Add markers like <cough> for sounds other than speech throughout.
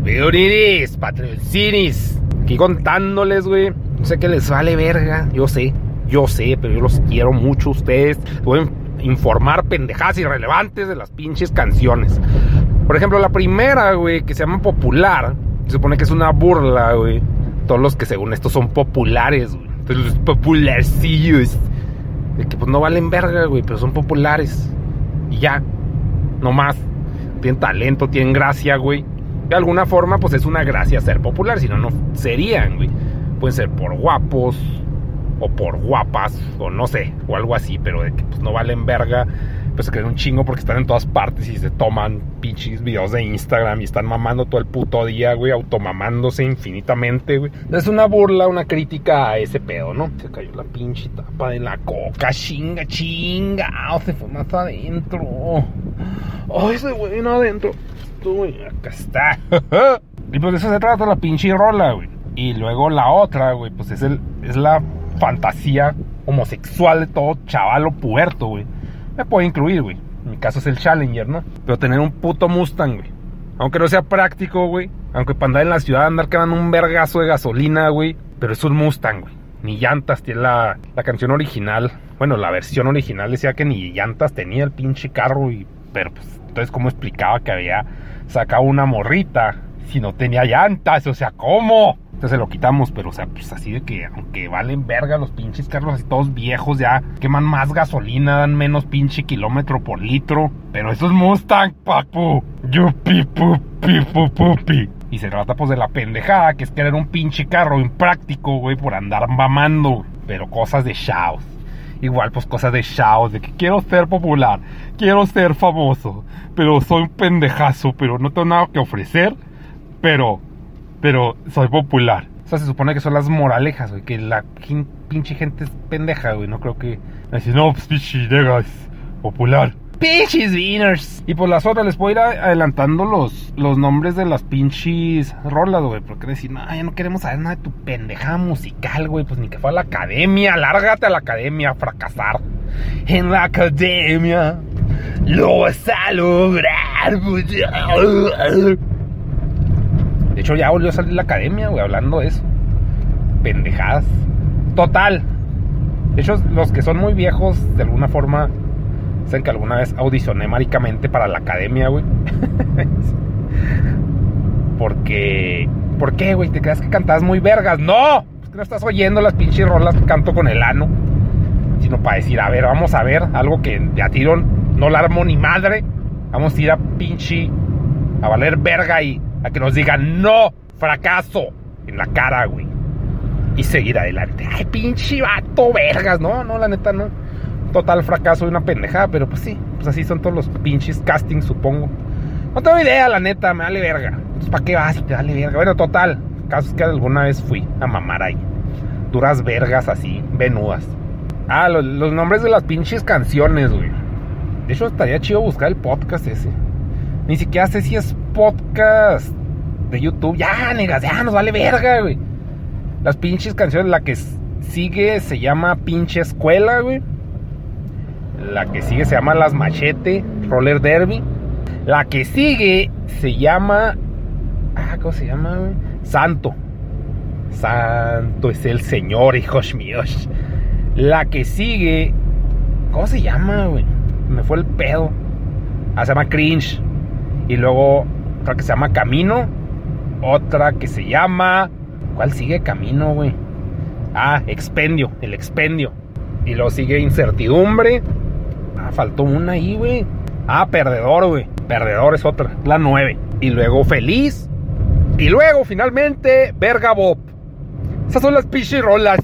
Bienvenidos, patrocinis. Aquí contándoles, güey. No sé qué les vale verga. Yo sé, yo sé, pero yo los quiero mucho a ustedes. Voy a informar pendejadas irrelevantes de las pinches canciones. Por ejemplo, la primera, güey, que se llama Popular. Se supone que es una burla, güey. Todos los que según esto son populares, güey. Entonces los popularcillos. De que pues no valen verga, güey, pero son populares. Y ya. No más. Tienen talento, tienen gracia, güey. De alguna forma, pues es una gracia ser popular. Si no, no serían, güey. Pueden ser por guapos. O por guapas. O no sé. O algo así. Pero de que pues no valen verga pues se creen un chingo porque están en todas partes y se toman pinches videos de Instagram y están mamando todo el puto día, güey, automamándose infinitamente, güey. Es una burla, una crítica a ese pedo, ¿no? Se cayó la pinche tapa de la coca, chinga, chinga, se fue más adentro. Ay, se fue adentro. Uy, acá está. <laughs> y pues de eso se trata la pinche rola, güey. Y luego la otra, güey, pues es, el, es la fantasía homosexual de todo chavalo puerto, güey me puede incluir, güey. En mi caso es el Challenger, ¿no? Pero tener un puto Mustang, güey. Aunque no sea práctico, güey. Aunque para andar en la ciudad andar quedando un vergazo de gasolina, güey. Pero es un Mustang, güey. Ni llantas tiene la, la canción original. Bueno, la versión original decía que ni llantas tenía el pinche carro. Y, pero pues, entonces, ¿cómo explicaba que había sacado una morrita si no tenía llantas? O sea, ¿cómo? Se lo quitamos, pero o sea, pues así de que aunque valen verga los pinches carros así todos viejos ya, queman más gasolina, dan menos pinche kilómetro por litro. Pero eso es Mustang, papu. Yupi, pupi, pupi. Y se trata pues de la pendejada, que es querer un pinche carro impráctico, güey, por andar mamando. Pero cosas de Shaos. Igual, pues cosas de Shaos, de que quiero ser popular, quiero ser famoso, pero soy un pendejazo, pero no tengo nada que ofrecer, pero pero soy popular. O sea, se supone que son las moralejas, güey, que la pinche gente es pendeja, güey, no creo que... Así, no, pues pinche es popular. Pinches winners. Y por las otras les puedo ir adelantando los, los nombres de las pinches rolas, güey. Porque decir, no, ya no queremos saber nada de tu pendejada musical, güey. Pues ni que fue a la academia. Lárgate a la academia a fracasar. En la academia lo vas a lograr. De hecho, ya volvió a salir la academia, güey, hablando de eso. Pendejadas. Total. De hecho, los que son muy viejos, de alguna forma, saben que alguna vez audicioné maricamente para la academia, güey. <laughs> Porque. ¿Por qué, güey? ¿Te creas que cantabas muy vergas? ¡No! Es que no estás oyendo las pinches rolas que canto con el ano. Sino para decir, a ver, vamos a ver algo que a tiro no la armo ni madre. Vamos a ir a pinche. a valer verga y a que nos digan no, fracaso en la cara, güey. Y seguir adelante. Ay, pinche vato, vergas. No, no, la neta no. Total fracaso y una pendejada, pero pues sí, pues así son todos los pinches castings, supongo. No tengo idea, la neta, me vale verga. Pues ¿para qué vas te vale verga? Bueno, total. Caso es que alguna vez fui a mamar ahí. Duras vergas así, venudas. Ah, los, los nombres de las pinches canciones, güey. De hecho, estaría chido buscar el podcast ese. Ni siquiera sé si es podcast de YouTube. Ya, negas, ya nos vale verga, güey. Las pinches canciones, la que sigue se llama Pinche Escuela, güey. La que sigue se llama Las Machete, Roller Derby. La que sigue se llama. Ah, ¿cómo se llama, güey? Santo. Santo es el Señor, hijos míos. La que sigue. ¿Cómo se llama, güey? Me fue el pedo. Ah, se llama Cringe. Y luego otra que se llama Camino. Otra que se llama. ¿Cuál sigue Camino, güey? Ah, Expendio, el Expendio. Y luego sigue Incertidumbre. Ah, faltó una ahí, güey. Ah, Perdedor, güey. Perdedor es otra, la 9. Y luego Feliz. Y luego, finalmente, Verga Bob. Esas son las pinches rolas.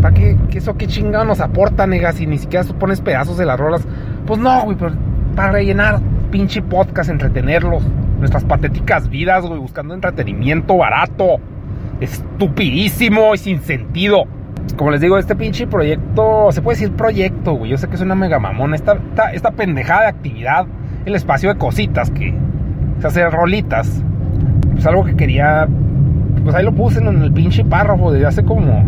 ¿Para qué, qué eso qué chingado nos aporta, nega? Si ni siquiera tú pones pedazos de las rolas. Pues no, güey, pero para rellenar pinche podcast, entretenerlos. Nuestras patéticas vidas, güey, buscando entretenimiento barato, estupidísimo y sin sentido. Como les digo, este pinche proyecto, se puede decir proyecto, güey. Yo sé que es una mega mamón. Esta, esta, pendejada de actividad, el espacio de cositas que se hace rolitas. Pues algo que quería, pues ahí lo puse en el pinche párrafo desde hace como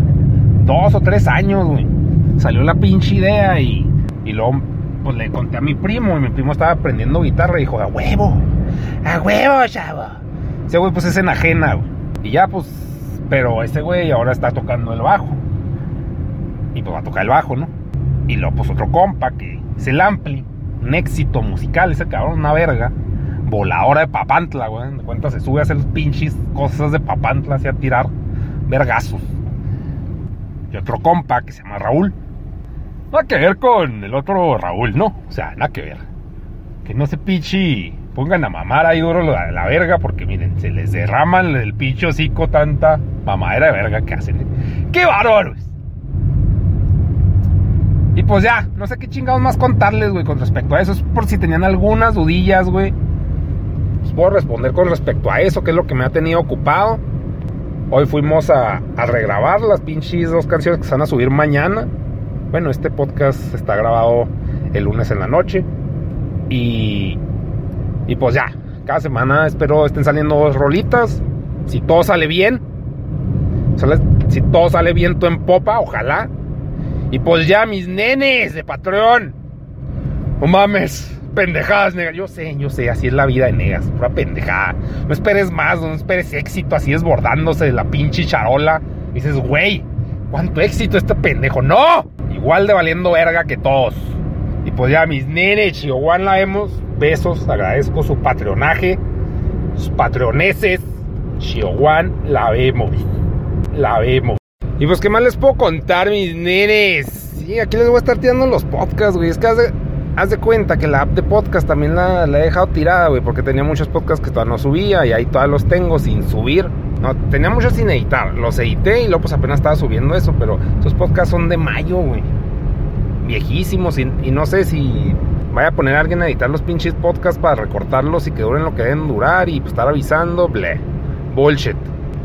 dos o tres años, güey. Salió la pinche idea y, y luego pues le conté a mi primo y mi primo estaba aprendiendo guitarra y dijo, a huevo, a huevo, chavo. Ese güey pues es enajena, güey. Y ya pues, pero ese güey ahora está tocando el bajo. Y pues va a tocar el bajo, ¿no? Y luego pues otro compa que es el Ampli, un éxito musical, ese cabrón, una verga. Voladora de papantla, güey. De cuenta se sube a hacer pinches cosas de papantla, así a tirar vergazos. Y otro compa que se llama Raúl. Nada que ver con el otro Raúl, ¿no? O sea, nada que ver. Que no se pinche pongan a mamar ahí duro la, la verga, porque miren, se les derraman el pinche hocico tanta mamadera de verga que hacen. ¿eh? ¡Qué bárbaros! Y pues ya, no sé qué chingados más contarles, güey, con respecto a eso. Es por si tenían algunas dudillas, güey. Pues puedo responder con respecto a eso, que es lo que me ha tenido ocupado. Hoy fuimos a, a regrabar las pinches dos canciones que se van a subir mañana. Bueno, este podcast está grabado el lunes en la noche. Y, y pues ya, cada semana espero estén saliendo dos rolitas. Si todo sale bien, si todo sale viento en popa, ojalá. Y pues ya, mis nenes de patrón. No mames, pendejadas, nega. Yo sé, yo sé, así es la vida de negas, pura pendejada. No esperes más, no esperes éxito así desbordándose de la pinche charola. dices, güey, ¿cuánto éxito este pendejo? ¡No! Igual de valiendo verga que todos. Y pues ya, mis nenes, Chihuahua la vemos. Besos, agradezco su patronaje, sus patroneses. Chihuahua la vemos. La vemos. Y pues, ¿qué más les puedo contar, mis nenes? Sí, aquí les voy a estar tirando los podcasts, güey. Es que haz de, cuenta que la app de podcast también la, la he dejado tirada, güey, porque tenía muchos podcasts que todavía no subía y ahí todavía los tengo sin subir. No, tenía muchos sin editar. Los edité y luego pues apenas estaba subiendo eso, pero esos podcasts son de mayo, güey. Viejísimos y, no sé si vaya a poner a alguien a editar los pinches podcasts para recortarlos y que duren lo que deben durar y pues estar avisando, ble, bullshit.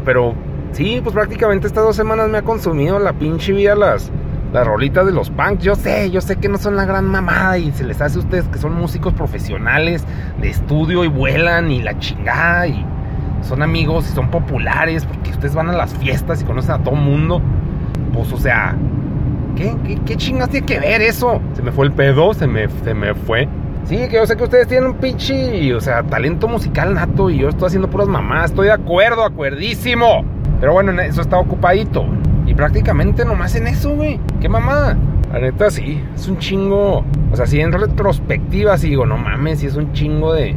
Pero Sí, pues prácticamente estas dos semanas me ha consumido la pinche vida las, las rolitas de los punks. Yo sé, yo sé que no son la gran mamada y se les hace a ustedes que son músicos profesionales de estudio y vuelan y la chingada y son amigos y son populares porque ustedes van a las fiestas y conocen a todo mundo. Pues, o sea, ¿qué, qué, qué chingas tiene que ver eso? Se me fue el pedo, se me, se me fue. Sí, que yo sé que ustedes tienen un pinche, o sea, talento musical nato y yo estoy haciendo puras mamás. Estoy de acuerdo, acuerdísimo. Pero bueno, eso está ocupadito. Y prácticamente nomás en eso, güey. ¿Qué mamada? La neta sí, es un chingo. O sea, si en retrospectiva sí digo, no mames, sí es un chingo de.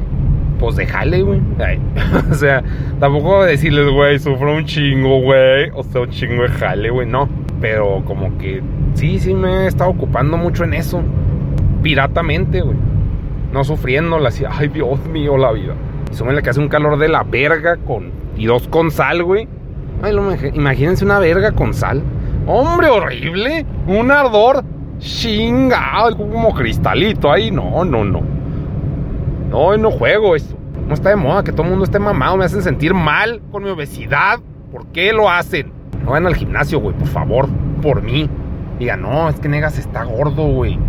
Pues de jale, güey. <laughs> o sea, tampoco decirles, güey, sufro un chingo, güey. O sea, un chingo de jale, güey. No. Pero como que sí, sí me he estado ocupando mucho en eso. Piratamente, güey. No sufriéndola así. Ay, Dios mío, la vida. Y súmenle que hace un calor de la verga con. Y dos con sal, güey. Ay, imagínense una verga con sal. Hombre, horrible. Un ardor chingado, como cristalito ahí. No, no, no. No, no juego eso. No está de moda que todo el mundo esté mamado. Me hacen sentir mal con mi obesidad. ¿Por qué lo hacen? No vayan al gimnasio, güey, por favor. Por mí. Diga, no, es que Negas está gordo, güey.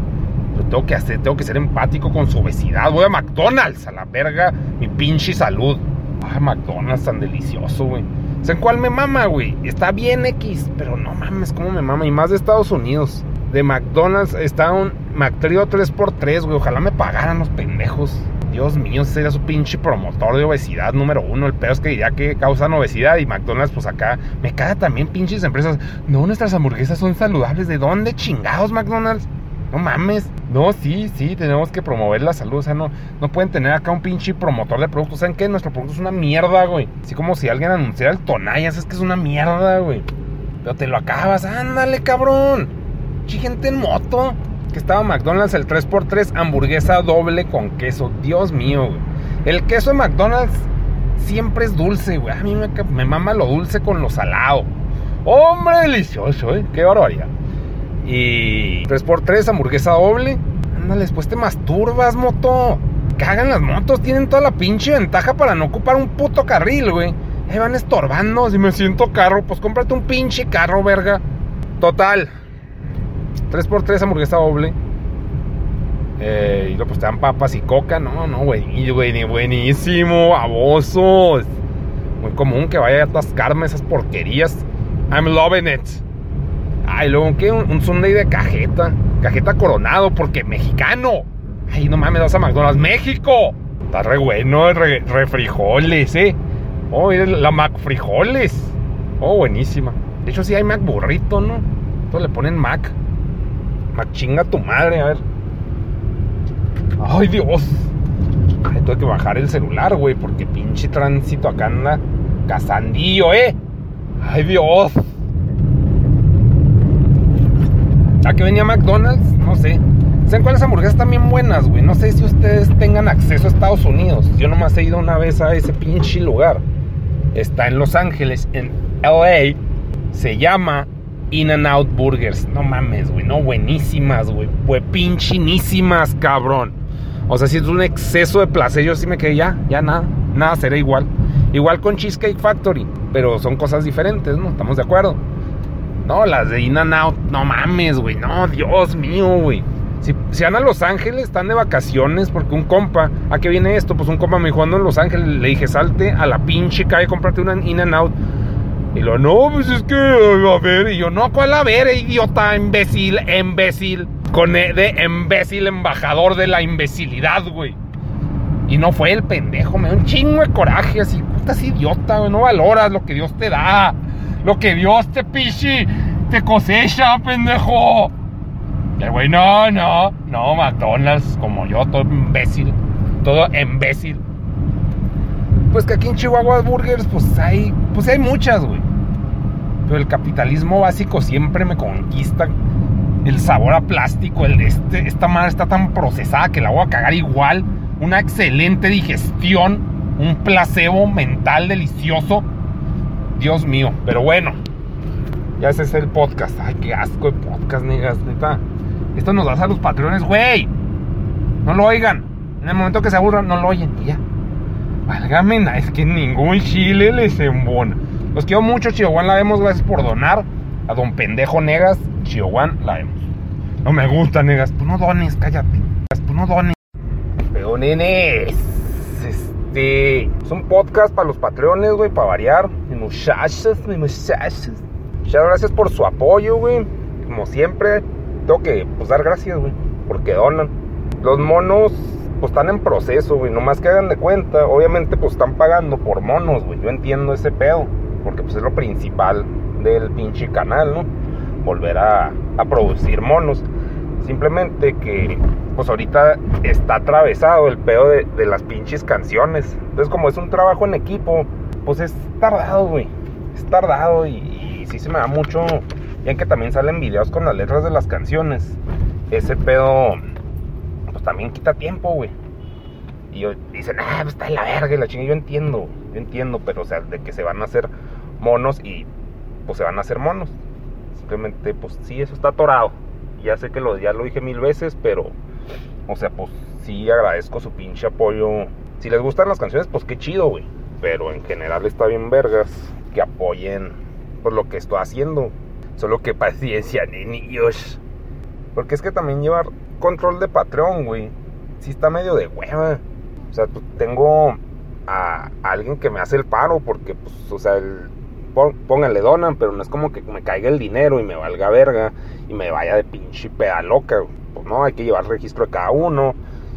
Pero tengo que hacer, tengo que ser empático con su obesidad. Voy a McDonald's, a la verga, mi pinche salud. Ay, McDonald's tan delicioso, güey. ¿En cuál me mama, güey? Está bien X, pero no mames, ¿cómo me mama? Y más de Estados Unidos. De McDonald's está un McTrio 3x3, güey. Ojalá me pagaran los pendejos. Dios mío, ese sería su pinche promotor de obesidad número uno. El peor es que ya que causan obesidad y McDonald's, pues acá me caga también pinches empresas. No, nuestras hamburguesas son saludables. ¿De dónde chingados, McDonald's? No mames. No, sí, sí, tenemos que promover la salud. O sea, no, no pueden tener acá un pinche promotor de productos. ¿Saben qué? Nuestro producto es una mierda, güey. Así como si alguien anunciara el Tonayas, es que es una mierda, güey. Pero te lo acabas, ándale, cabrón. gente en moto. Que estaba McDonald's el 3x3, hamburguesa doble con queso. Dios mío, güey. El queso de McDonald's siempre es dulce, güey. A mí me, me mama lo dulce con lo salado. Hombre, delicioso, ¿eh? Qué barbaridad. Y 3x3, hamburguesa doble. Ándale, después te masturbas, moto. Cagan las motos, tienen toda la pinche ventaja para no ocupar un puto carril, güey. Ahí van estorbando. Si me siento carro, pues cómprate un pinche carro, verga. Total. 3x3, hamburguesa doble. Eh, y luego pues te dan papas y coca. No, no, güey. Buenísimo, babosos. Muy común que vaya a atascarme esas porquerías. I'm loving it. Ay, luego, ¿qué? Un, Sunday de cajeta. Cajeta coronado, porque mexicano. Ay, no mames, vas a McDonald's. ¡México! Está re bueno, re, frijoles, ¿eh? Oh, la Mac frijoles. Oh, buenísima. De hecho, sí hay Mac burrito, ¿no? Entonces le ponen Mac. Mac chinga tu madre, a ver. Ay, Dios. Ay, tuve que bajar el celular, güey, porque pinche tránsito acá anda cazandillo, ¿eh? Ay, Dios. ¿A qué venía McDonald's? No sé. ¿Saben cuáles hamburguesas están bien buenas, güey? No sé si ustedes tengan acceso a Estados Unidos. Yo nomás he ido una vez a ese pinche lugar. Está en Los Ángeles, en LA. Se llama In and Out Burgers. No mames, güey. No, buenísimas, güey. Pues pinchinísimas, cabrón. O sea, si es un exceso de placer, yo sí me quedé ya, ya nada. Nada será igual. Igual con Cheesecake Factory. Pero son cosas diferentes, ¿no? ¿Estamos de acuerdo? No, las de In and Out, no mames, güey. No, Dios mío, güey. Si, si, van a Los Ángeles, están de vacaciones, porque un compa, ¿a qué viene esto? Pues un compa me dijo, ando en Los Ángeles. Le dije, salte a la pinche calle, cómprate una In and Out. Y lo, no, pues es que, a ver. Y yo, no, ¿cuál a ver, idiota, imbécil, imbécil? Con e de imbécil, embajador de la imbecilidad, güey. Y no fue el pendejo, me da un chingo de coraje, así, putas idiota, güey, no valoras lo que Dios te da. Lo que Dios te pichi, te cosecha, pendejo. El güey, no, no, no, McDonald's, como yo, todo imbécil, todo imbécil. Pues que aquí en Chihuahua Burgers, pues hay, pues hay muchas, güey. Pero el capitalismo básico siempre me conquista. El sabor a plástico, este, esta madre está tan procesada que la voy a cagar igual. Una excelente digestión, un placebo mental delicioso Dios mío, pero bueno, ya ese es el podcast. Ay, qué asco de podcast, negas, neta. Esto nos da a los patrones, güey. No lo oigan. En el momento que se aburran, no lo oyen ya. Válgame, es que ningún chile les embona. Los quiero mucho, Chihuahua la vemos. Gracias por donar. A don pendejo Negas, Chihuahua la vemos. No me gusta, Negas. Tú no dones, cállate. Tú no dones. Pero nenes. Este. Es un podcast para los patrones, güey, para variar. Mi muchachos, mi muchachos. Muchas gracias por su apoyo, güey. Como siempre, tengo que pues, dar gracias, güey, porque donan. Los monos, pues están en proceso, güey. Nomás que hagan de cuenta. Obviamente, pues están pagando por monos, güey. Yo entiendo ese pedo. Porque pues es lo principal del pinche canal, ¿no? Volver a, producir monos. Simplemente que, pues ahorita está atravesado el pedo de, las pinches canciones. Entonces, como es un trabajo en equipo, pues es tardado, güey. Es tardado y, sí se me da mucho. Ya que también salen videos con las letras de las canciones. Ese pedo, pues también quita tiempo, güey. Y dicen, ah, pues está en la verga y la chinga. Yo entiendo, yo entiendo, pero o sea, de que se van a hacer monos y pues se van a hacer monos. Simplemente, pues sí, eso está atorado ya sé que lo, ya lo dije mil veces, pero, o sea, pues sí agradezco su pinche apoyo. Si les gustan las canciones, pues qué chido, güey. Pero en general está bien vergas que apoyen por lo que estoy haciendo. Solo que <laughs> paciencia, niños. Porque es que también llevar control de Patreon, güey, sí está medio de hueva. O sea, tengo a alguien que me hace el paro porque, pues, o sea, el, pónganle donan, pero no es como que me caiga el dinero y me valga verga y me vaya de pinche peda loca. Pues no, hay que llevar registro de cada uno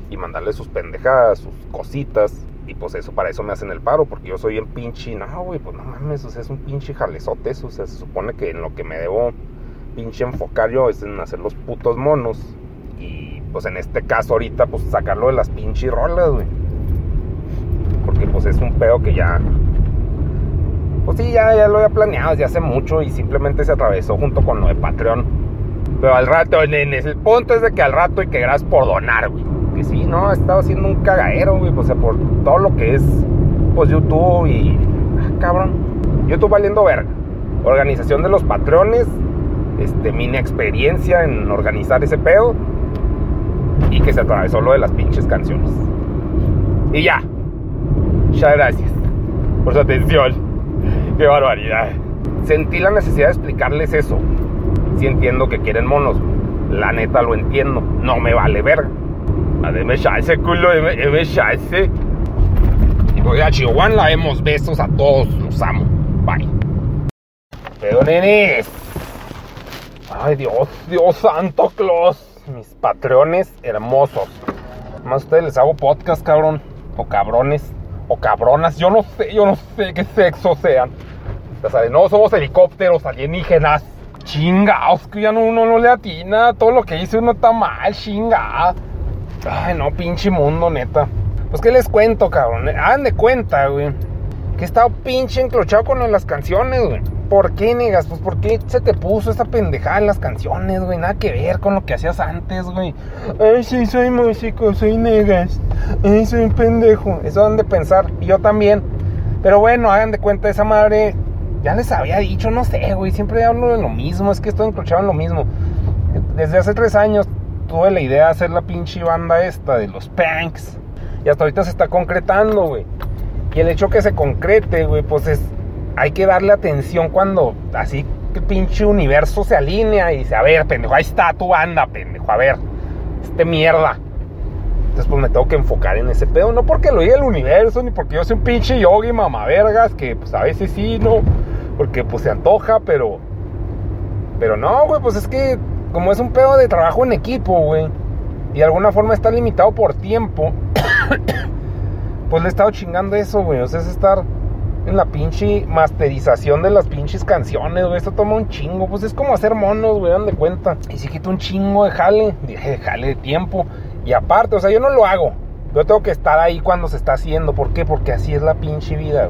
y mandarle sus pendejadas, sus cositas. Y pues eso, para eso me hacen el paro, porque yo soy en pinche. No, güey, pues no mames, o sea, es un pinche jalezote eso. O sea, se supone que en lo que me debo pinche enfocar yo es en hacer los putos monos. Y pues en este caso, ahorita, pues sacarlo de las pinches rolas, güey. Porque pues es un pedo que ya pues sí, ya, ya lo había planeado desde hace mucho y simplemente se atravesó junto con lo de Patreon. Pero al rato, en, el punto es de que al rato y que gracias por donar, güey. Que sí, no, he estado haciendo un cagadero, güey. O sea, por todo lo que es, pues YouTube y. Ah, cabrón. YouTube valiendo verga. Organización de los patrones. Este, mi experiencia en organizar ese pedo. Y que se atravesó lo de las pinches canciones. Y ya. Muchas gracias por su atención. Qué barbaridad. Sentí la necesidad de explicarles eso. Si entiendo que quieren monos. La neta lo entiendo. No me vale verga. Deme ese culo, deme ese. Y voy a Chihuahua, la vemos. Besos a todos. Los amo. Bye. Pero nenes. Ay, Dios, Dios santo Claus. Mis patrones hermosos. Más ustedes les hago podcast, cabrón. O cabrones. o cabronas, yo no sé, yo no sé qué sexo sean. Ya sabes, no somos helicópteros alienígenas. Chingaos, que ya no, uno no le atina. Todo lo que dice uno está mal, chinga. Ay, no, pinche mundo, neta. Pues, ¿qué les cuento, cabrón? Hagan de cuenta, güey. Que he estado pinche enclochado con las canciones, güey. ¿Por qué, negas? Pues, ¿por qué se te puso esa pendejada en las canciones, güey? Nada que ver con lo que hacías antes, güey. Ay, sí, soy músico, soy negas. Ay, soy un pendejo. Eso han de pensar. Y yo también. Pero bueno, hagan de cuenta, esa madre ya les había dicho, no sé, güey, siempre hablo de lo mismo, es que estoy encrochado en lo mismo. Desde hace tres años tuve la idea de hacer la pinche banda esta de los punks. Y hasta ahorita se está concretando, güey. Y el hecho que se concrete, güey, pues es. Hay que darle atención cuando así que pinche universo se alinea y dice, a ver, pendejo, ahí está tu banda, pendejo, a ver, este mierda. Entonces, pues me tengo que enfocar en ese pedo. No porque lo diga el universo, ni porque yo soy un pinche yogi mamavergas, que pues a veces sí, no. Porque pues se antoja, pero. Pero no, güey, pues es que como es un pedo de trabajo en equipo, güey. Y de alguna forma está limitado por tiempo. <coughs> pues le he estado chingando eso, güey. O sea, es estar en la pinche masterización de las pinches canciones, güey. Esto toma un chingo. Pues es como hacer monos, güey, dan de cuenta. Y si quita un chingo de jale, de jale de tiempo. Y aparte, o sea, yo no lo hago. Yo tengo que estar ahí cuando se está haciendo. ¿Por qué? Porque así es la pinche vida.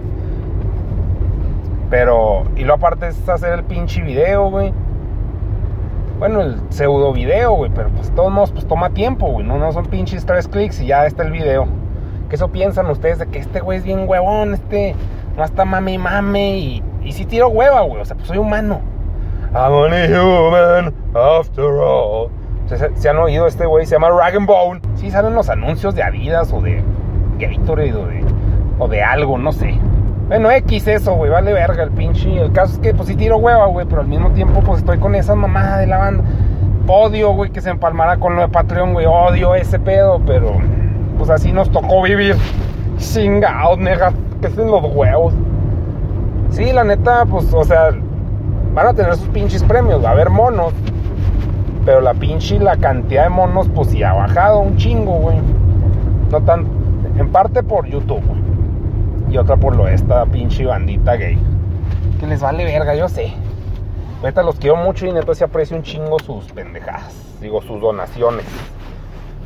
Pero, y lo aparte es hacer el pinche video, güey. Bueno, el pseudo video, güey. Pero pues todos modos, pues toma tiempo, güey. No, son pinches tres clics y ya está el video. ¿Qué eso piensan ustedes de que este güey es bien huevón? Este no está mame y mame. Y, y si tiro hueva, güey. O sea, pues soy humano. I'm only human after all. ¿Se, han oído este güey? Se llama Rag Bone. Sí, salen los anuncios de Adidas o de Gatorade o de, o de algo, no sé. Bueno, X eso, güey, vale verga el pinche. El caso es que, pues sí tiro hueva, güey, pero al mismo tiempo, pues estoy con esa mamada de la banda. Odio, güey, que se empalmara con lo de Patreon, güey. Odio ese pedo, pero pues así nos tocó vivir. Chingados, nega, que en los huevos. Sí, la neta, pues, o sea, van a tener sus pinches premios, va a haber monos. Pero la pinche, la cantidad de monos, pues sí ha bajado un chingo, güey. No tan. En parte por YouTube, Y otra por lo de esta pinche bandita gay. Que les vale verga, yo sé. Neta los quiero mucho y neta se aprecia un chingo sus pendejadas. Digo, sus donaciones.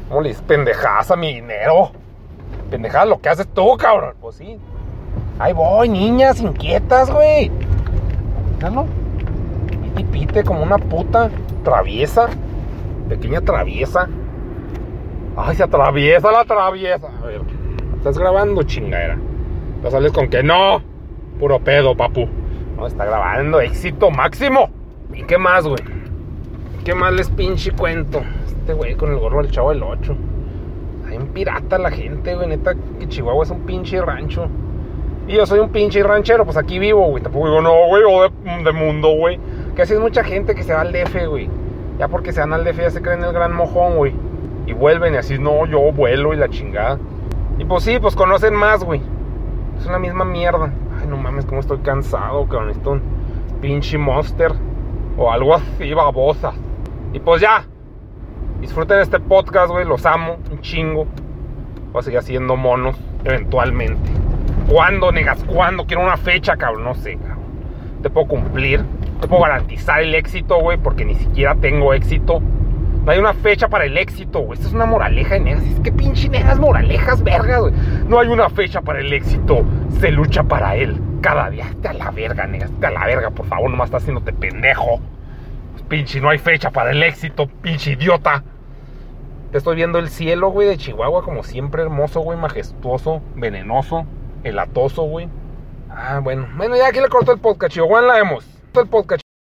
¿Cómo le dices pendejadas a mi dinero? Pendejadas lo que haces tú, cabrón. Pues sí. Ahí voy, niñas inquietas, güey. Míralo. Pite pite como una puta traviesa. Pequeña traviesa. Ay, se atraviesa la traviesa. A ver. ¿Estás grabando, chingadera? ¿No sales con que no? Puro pedo, papu. No, está grabando. Éxito máximo. ¿Y qué más, güey? ¿Qué más les pinche cuento? Este güey con el gorro del chavo del 8. Hay un pirata la gente, güey. Neta, que Chihuahua es un pinche rancho. Y yo soy un pinche ranchero, pues aquí vivo, güey. Tampoco digo, no, güey, o de, mundo, güey. Que así es mucha gente que se va al DF, güey. Ya porque se van al DF ya se creen el gran mojón, güey. Y vuelven y así, no, yo vuelo y la chingada. Y pues sí, pues conocen más, güey. Es una misma mierda. Ay, no mames, cómo estoy cansado, cabrón. Esto un pinche monster. O algo así, babosa. Y pues ya. Disfruten este podcast, güey. Los amo. Un chingo. Voy a seguir haciendo monos. Eventualmente. ¿Cuándo, negas? ¿Cuándo? Quiero una fecha, cabrón. No sé, cabrón. Te puedo cumplir. Te puedo garantizar el éxito, güey. Porque ni siquiera tengo éxito. No hay una fecha para el éxito, güey. Esto es una moraleja de negas. Es que pinche negas moralejas, verga, güey. No hay una fecha para el éxito. Se lucha para él. Cada día. Te a la verga, negas. Te a la verga, por favor. Nomás estás haciéndote pendejo. Pinche, no hay fecha para el éxito, pinche idiota. Te estoy viendo el cielo, güey, de Chihuahua, como siempre, hermoso, güey, majestuoso, venenoso, elatoso, güey. Ah, bueno. Bueno, ya aquí le corto el podcast, Chihuahua, la vemos. El podcast.